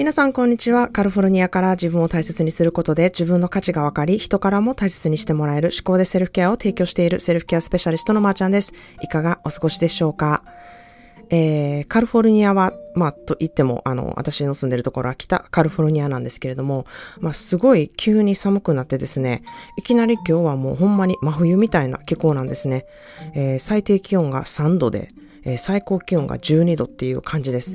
皆さんこんにちは。カリフォルニアから自分を大切にすることで自分の価値が分かり、人からも大切にしてもらえる思考でセルフケアを提供しているセルフケアスペシャリストのまーちゃんです。いかがお過ごしでしょうか？えー、カリフォルニアは、まあ、と言っても、あの、私の住んでるところは北カリフォルニアなんですけれども、まあ、すごい急に寒くなってですね、いきなり今日はもうほんまに真冬みたいな気候なんですね。えー、最低気温が3度で、えー、最高気温が12度っていう感じです。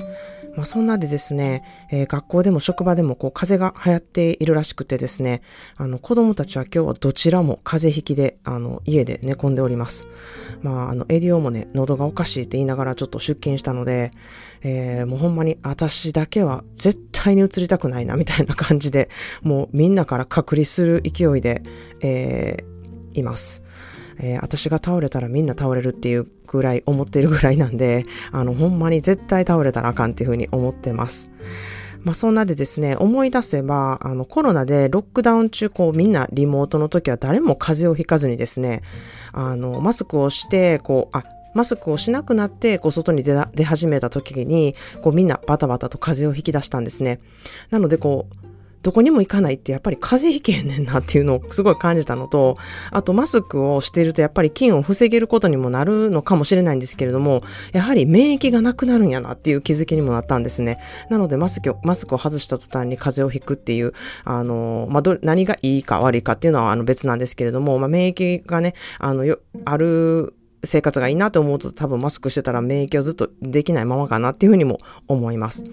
まあ、そんなでですね、えー、学校でも職場でもこう風邪が流行っているらしくてですね、あの子供たちは今日はどちらも風邪ひきで、あの家で寝込んでおります。まあ、あのエディオもね、喉がおかしいって言いながらちょっと出勤したので、えー、もうほんまに私だけは絶対に移りたくないなみたいな感じで、もうみんなから隔離する勢いで、えー、います。えー、私が倒れたらみんな倒れるっていうぐらい思ってるぐらいなんで、あの、ほんまに絶対倒れたらあかんっていうふうに思ってます。まあ、そんなでですね、思い出せば、あの、コロナでロックダウン中、こう、みんなリモートの時は誰も風邪をひかずにですね、あの、マスクをして、こう、あ、マスクをしなくなって、こう、外に出出始めた時に、こう、みんなバタバタと風邪をひき出したんですね。なので、こう、どこにも行かないってやっぱり風邪ひけへんねんなっていうのをすごい感じたのと、あとマスクをしているとやっぱり菌を防げることにもなるのかもしれないんですけれども、やはり免疫がなくなるんやなっていう気づきにもなったんですね。なのでマスクを、マスクを外した途端に風邪をひくっていう、あの、まあ、ど、何がいいか悪いかっていうのはあの別なんですけれども、まあ、免疫がね、あの、よ、ある生活がいいなと思うと多分マスクしてたら免疫をずっとできないままかなっていうふうにも思います。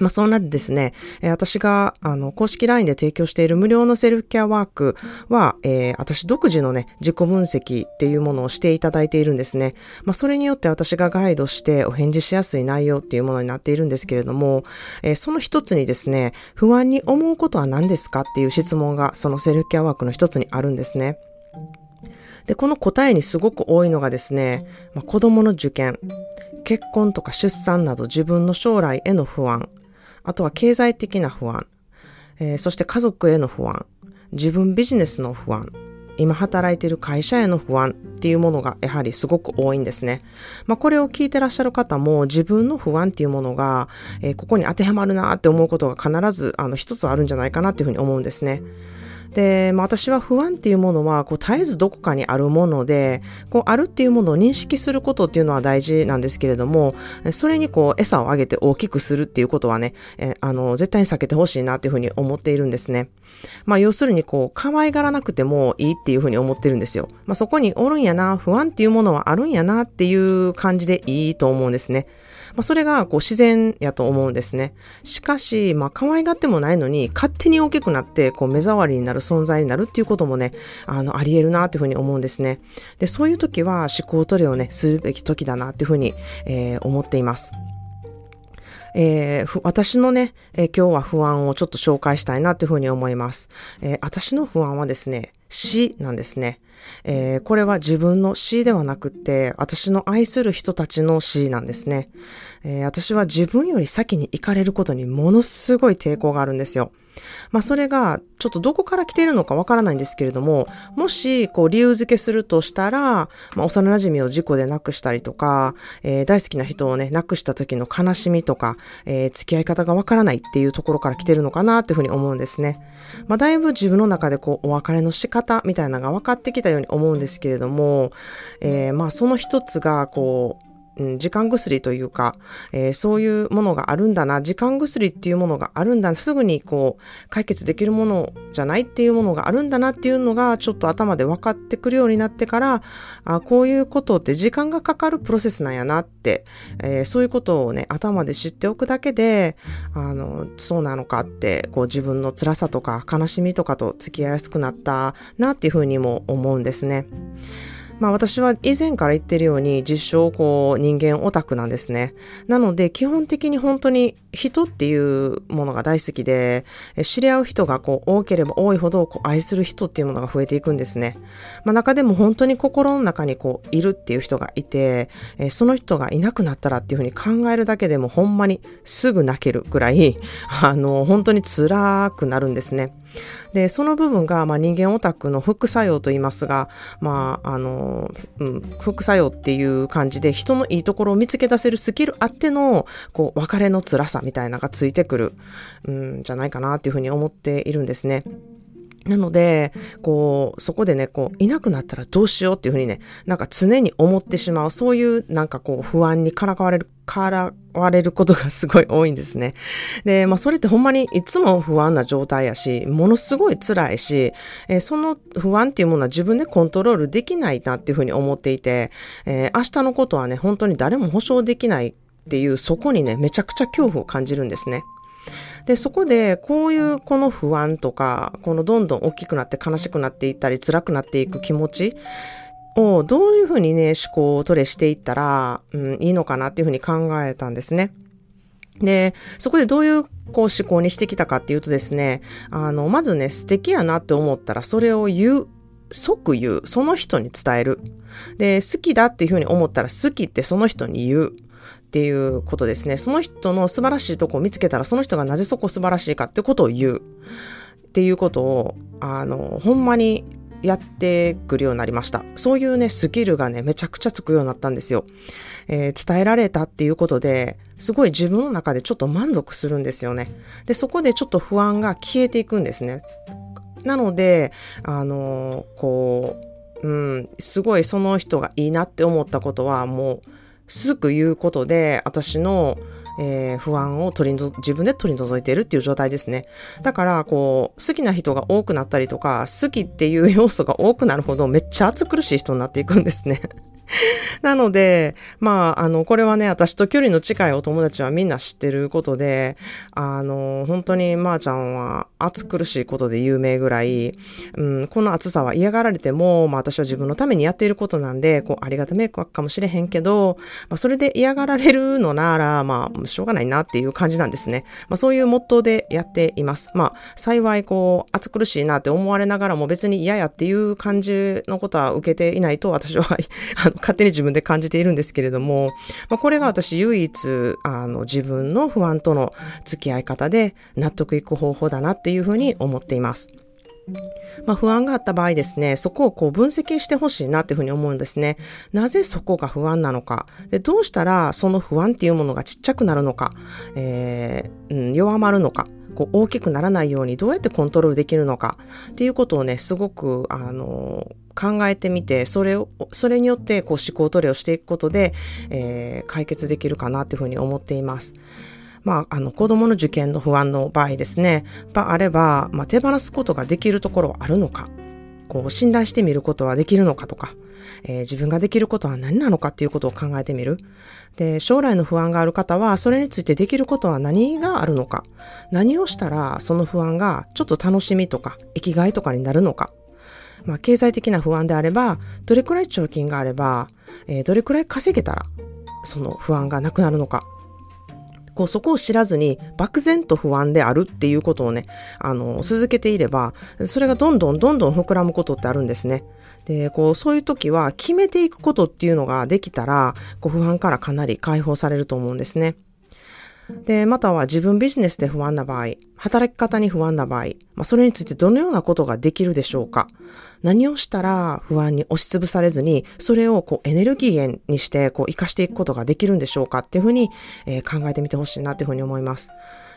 まあ、そんなでですね、え、私が、あの、公式 LINE で提供している無料のセルフケアワークは、えー、私独自のね、自己分析っていうものをしていただいているんですね。まあ、それによって私がガイドしてお返事しやすい内容っていうものになっているんですけれども、えー、その一つにですね、不安に思うことは何ですかっていう質問が、そのセルフケアワークの一つにあるんですね。で、この答えにすごく多いのがですね、まあ、子供の受験、結婚とか出産など自分の将来への不安、あとは経済的な不安、えー、そして家族への不安、自分ビジネスの不安、今働いている会社への不安っていうものがやはりすごく多いんですね。まあこれを聞いてらっしゃる方も自分の不安っていうものが、えー、ここに当てはまるなって思うことが必ずあの一つあるんじゃないかなっていうふうに思うんですね。で、まあ、私は不安っていうものは、こう、絶えずどこかにあるもので、こう、あるっていうものを認識することっていうのは大事なんですけれども、それにこう、餌をあげて大きくするっていうことはね、えあの、絶対に避けてほしいなっていうふうに思っているんですね。まあ、要するにこう、可愛がらなくてもいいっていうふうに思ってるんですよ。まあ、そこにおるんやな、不安っていうものはあるんやなっていう感じでいいと思うんですね。まあ、それがこう自然やと思うんですね。しかし、まあ、可愛がってもないのに、勝手に大きくなって、こう、目障りになる存在になるっていうこともね、あの、あり得るなっていうふうに思うんですね。で、そういう時は思考トレをね、するべき時だなっていうふうに、えー、思っています。えー、私のね、えー、今日は不安をちょっと紹介したいなというふうに思います。えー、私の不安はですね、死なんですね。えー、これは自分の死ではなくて、私の愛する人たちの死なんですね。えー、私は自分より先に行かれることにものすごい抵抗があるんですよ。まあそれがちょっとどこから来ているのかわからないんですけれども、もしこう理由付けするとしたら、まあ、幼馴染を事故で亡くしたりとか、えー、大好きな人をね、亡くした時の悲しみとか、えー、付き合い方がわからないっていうところから来てるのかなっていうふうに思うんですね。まあだいぶ自分の中でこうお別れの仕方みたいなのが分かってきたように思うんですけれども、えー、まあその一つがこうう、ん、時間薬というか、えー、そういうものがあるんだな、時間薬っていうものがあるんだ、すぐにこう、解決できるものじゃないっていうものがあるんだなっていうのが、ちょっと頭で分かってくるようになってから、あこういうことって時間がかかるプロセスなんやなって、えー、そういうことをね、頭で知っておくだけで、あの、そうなのかって、こう自分の辛さとか悲しみとかと付き合いやすくなったなっていうふうにも思うんですね。まあ私は以前から言ってるように実証こう人間オタクなんですね。なので基本的に本当に人っていうものが大好きで、知り合う人がこう多ければ多いほどこう愛する人っていうものが増えていくんですね。まあ中でも本当に心の中にこういるっていう人がいて、その人がいなくなったらっていうふうに考えるだけでもほんまにすぐ泣けるぐらい、あの、本当に辛くなるんですね。で、その部分が、まあ、人間オタクの副作用と言いますが、まあ、あの、うん、副作用っていう感じで人のいいところを見つけ出せるスキルあっての、こう、別れの辛さみたいなのがついてくる、うん、じゃないかなっていうふうに思っているんですね。なので、こう、そこでね、こう、いなくなったらどうしようっていうふうにね、なんか常に思ってしまう、そういうなんかこう、不安にからかわれる、からわれることがすごい多いんですね。で、まあそれってほんまにいつも不安な状態やし、ものすごい辛いし、えー、その不安っていうものは自分でコントロールできないなっていうふうに思っていて、えー、明日のことはね、本当に誰も保証できないっていう、そこにね、めちゃくちゃ恐怖を感じるんですね。で、そこで、こういうこの不安とか、このどんどん大きくなって悲しくなっていったり、辛くなっていく気持ちをどういうふうにね、思考をトレしていったら、うん、いいのかなっていうふうに考えたんですね。で、そこでどういうこう思考にしてきたかっていうとですね、あの、まずね、素敵やなって思ったら、それを言う。即言う。その人に伝える。で、好きだっていうふうに思ったら、好きってその人に言う。っていうことですね。その人の素晴らしいとこを見つけたら、その人がなぜそこ素晴らしいかってことを言う。っていうことを、あの、ほんまにやってくるようになりました。そういうね、スキルがね、めちゃくちゃつくようになったんですよ。えー、伝えられたっていうことで、すごい自分の中でちょっと満足するんですよね。で、そこでちょっと不安が消えていくんですね。なので、あの、こう、うん、すごいその人がいいなって思ったことはもう、すぐ言うことで、私の、えー、不安を取り自分で取り除いているっていう状態ですね。だから、こう、好きな人が多くなったりとか、好きっていう要素が多くなるほど、めっちゃ暑苦しい人になっていくんですね。なので、まあ、あの、これはね、私と距離の近いお友達はみんな知ってることで、あの、本当にまーちゃんは暑苦しいことで有名ぐらい、うん、この暑さは嫌がられても、まあ私は自分のためにやっていることなんで、こう、ありがた迷惑かもしれへんけど、まあそれで嫌がられるのなら、まあ、しょうがないなっていう感じなんですね。まあそういうモットーでやっています。まあ、幸いこう、暑苦しいなって思われながらも別に嫌やっていう感じのことは受けていないと私は、勝手に自分で感じているんですけれども、まあこれが私唯一、あの、自分の不安との付き合い方で納得いく方法だなっていうふうに思っています。まあ、不安があった場合ですね、そこをこう分析してほしいなっていうふうに思うんですね。なぜそこが不安なのか。でどうしたらその不安っていうものがちっちゃくなるのか、えー、うん、弱まるのか。こう大きくならないようにどうやってコントロールできるのかっていうことをね、すごく、あの、考えてみて、それを、それによってこう思考トレをしていくことで、えー、解決できるかなっていうふうに思っています。まあ、あの、子供の受験の不安の場合ですね、があれば、まあ、手放すことができるところはあるのか、こう、信頼してみることはできるのかとか、えー、自分ができることは何なのかっていうことを考えてみる。で、将来の不安がある方は、それについてできることは何があるのか、何をしたらその不安がちょっと楽しみとか、生きがいとかになるのか、まあ、経済的な不安であれば、どれくらい貯金があれば、えー、どれくらい稼げたら、その不安がなくなるのか、こうそこを知らずに漠然と不安であるっていうことをね、あの、続けていれば、それがどんどんどんどん膨らむことってあるんですね。で、こう、そういう時は決めていくことっていうのができたら、こう不安からかなり解放されると思うんですね。で、または自分ビジネスで不安な場合、働き方に不安な場合、まあ、それについてどのようなことができるでしょうか？何をしたら不安に押しつぶされずに、それをこうエネルギー源にしてこう活かしていくことができるんでしょうか？っていうふうに、えー、考えてみてほしいなっていうふうに思います。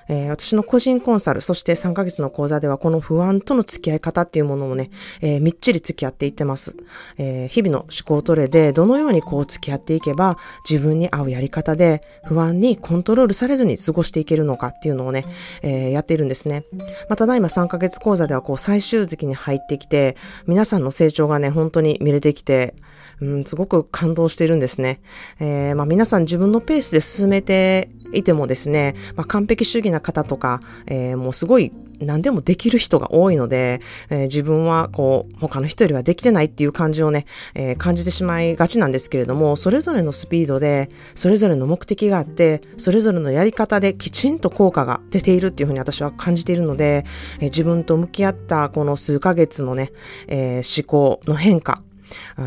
えー、私の個人コンサル、そして3ヶ月の講座ではこの不安との付き合い方っていうものをね、えー、みっちり付き合っていってます。えー、日々の思考トレでどのようにこう付き合っていけば自分に合うやり方で不安にコントロールされずに過ごしていけるのかっていうのをね、えやっているんですね。まただ今3ヶ月講座ではこう最終月に入ってきて、皆さんの成長がね、本当に見れてきて、うん、すごく感動しているんですね。えー、まあ、皆さん自分のペースで進めていてもですね、まあ、完璧主義な方とか、えー、もうすごい何でもできる人が多いので、えー、自分はこう、他の人よりはできてないっていう感じをね、えー、感じてしまいがちなんですけれども、それぞれのスピードで、それぞれの目的があって、それぞれのやり方できちんと効果が出ているっていうふうに私は感じているので、えー、自分と向き合ったこの数ヶ月のね、え思考の変化、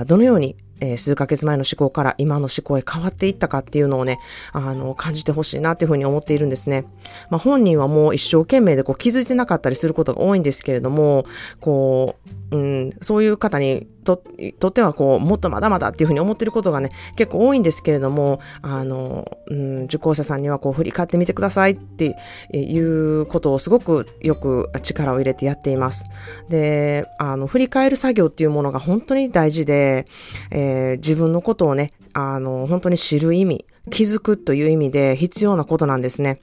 どのようにえー、数ヶ月前の思考から今の思考へ変わっていったかっていうのをね、あの、感じてほしいなっていうふうに思っているんですね。まあ、本人はもう一生懸命でこう気づいてなかったりすることが多いんですけれども、こう、うん、そういう方にととってはこうもっとまだまだっていうふうに思ってることがね結構多いんですけれどもあの、うん、受講者さんにはこう振り返ってみてくださいっていうことをすごくよく力を入れてやっています。であの振り返る作業っていうものが本当に大事で、え、自分のことをねあの本当に知る意味気づくという意味で必要なことなんですね。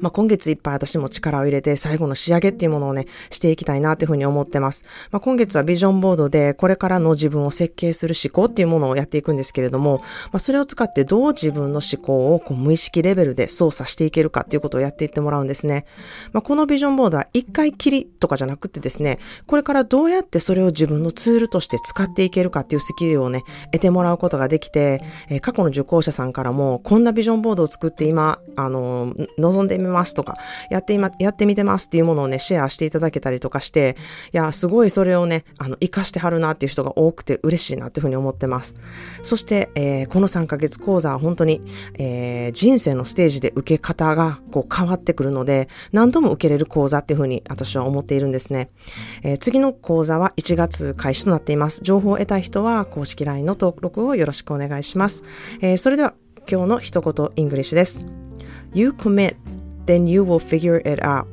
まあ、今月いっぱい私も力を入れて最後の仕上げっていうものをね、していきたいなっていうふうに思ってます。まあ、今月はビジョンボードでこれからの自分を設計する思考っていうものをやっていくんですけれども、まあ、それを使ってどう自分の思考をこう無意識レベルで操作していけるかっていうことをやっていってもらうんですね。まあ、このビジョンボードは一回きりとかじゃなくてですね、これからどうやってそれを自分のツールとして使っていけるかっていうスキルをね、得てもらうことができて、えー、過去の受講者さんからも、こんなビジョンボードを作って今、あの、望んでみますとか、やって今、やってみてますっていうものをね、シェアしていただけたりとかして、いや、すごいそれをね、あの、活かしてはるなっていう人が多くて嬉しいなっていうふうに思ってます。そして、えー、この3ヶ月講座は本当に、えー、人生のステージで受け方がこう変わってくるので、何度も受けれる講座っていうふうに私は思っているんですね。えー、次の講座は1月開始となっています。情報を得たい人は公式 LINE の登録をよろしくお願いします。えー、それでは今日の一言イングリッシュです。You commit then you will figure it out.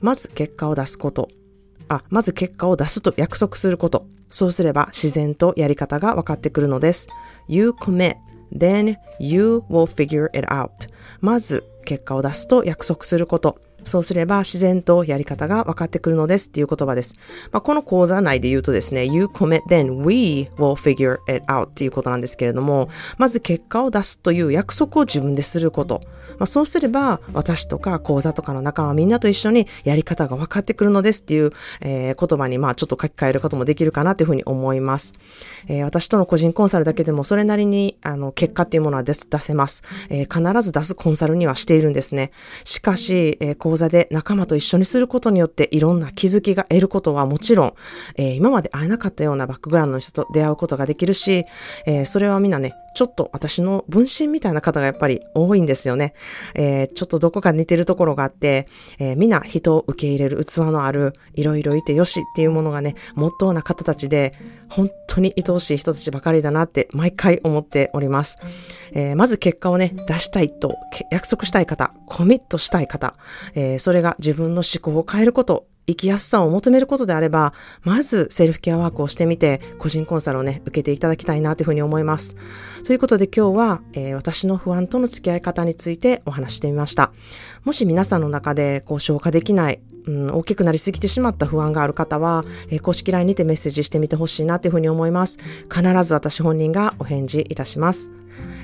まず結果を出すこと。あ、まず結果を出すと約束すること。そうすれば自然とやり方が分かってくるのです。You commit, then you will figure it out. まず結果を出すと約束すること。そうすれば自然とやり方が分かってくるのですっていう言葉です。まあ、この講座内で言うとですね、You commit then we will figure it out っていうことなんですけれども、まず結果を出すという約束を自分ですること。まあ、そうすれば私とか講座とかの仲間みんなと一緒にやり方が分かってくるのですっていう、えー、言葉にまあちょっと書き換えることもできるかなというふうに思います。えー、私との個人コンサルだけでもそれなりにあの結果っていうものは出せます、えー、必ず出すコンサルにはしているんですね。しかし、えー、講座で仲間と一緒にすることによっていろんな気づきが得ることはもちろん、えー、今まで会えなかったようなバックグラウンドの人と出会うことができるし、えー、それはみんなね、ちょっと私の分身みたいな方がやっぱり多いんですよね。えー、ちょっとどこか似てるところがあって、えー、みんな人を受け入れる器のある、いろいろいてよしっていうものがね、もっとうな方たちで、本当に愛おしい人たちばかりだなって毎回思っております。えー、まず結果をね、出したいと約束したい方、コミットしたい方、えー、それが自分の思考を変えること、生きやすさを求めることであれば、まずセルフケアワークをしてみて、個人コンサルをね、受けていただきたいなというふうに思います。ということで今日は、えー、私の不安との付き合い方についてお話してみました。もし皆さんの中でこう消化できない、うん、大きくなりすぎてしまった不安がある方は、えー、公式 LINE にてメッセージしてみてほしいなというふうに思います。必ず私本人がお返事いたします。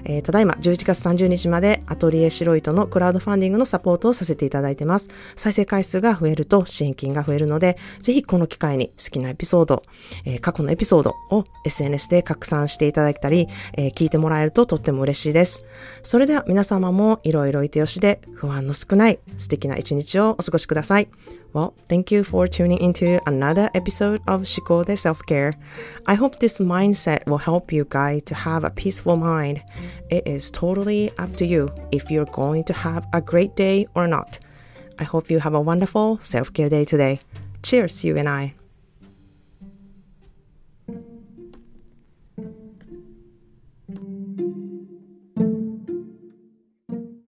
えー、ただいま11月30日までアトリエシロイトのクラウドファンディングのサポートをさせていただいてます。再生回数が増えると支援金が増えるので、ぜひこの機会に好きなエピソード、えー、過去のエピソードを SNS で拡散していただいたり、えー、聞いてもらえるととっても嬉しいです。それでは皆様もいろいろいてよしで不安の少ない素敵な一日をお過ごしください。Well, thank you for tuning into another episode of Shikode Self Care. I hope this mindset will help you guys to have a peaceful mind. It is totally up to you if you're going to have a great day or not. I hope you have a wonderful self care day today. Cheers, you and I.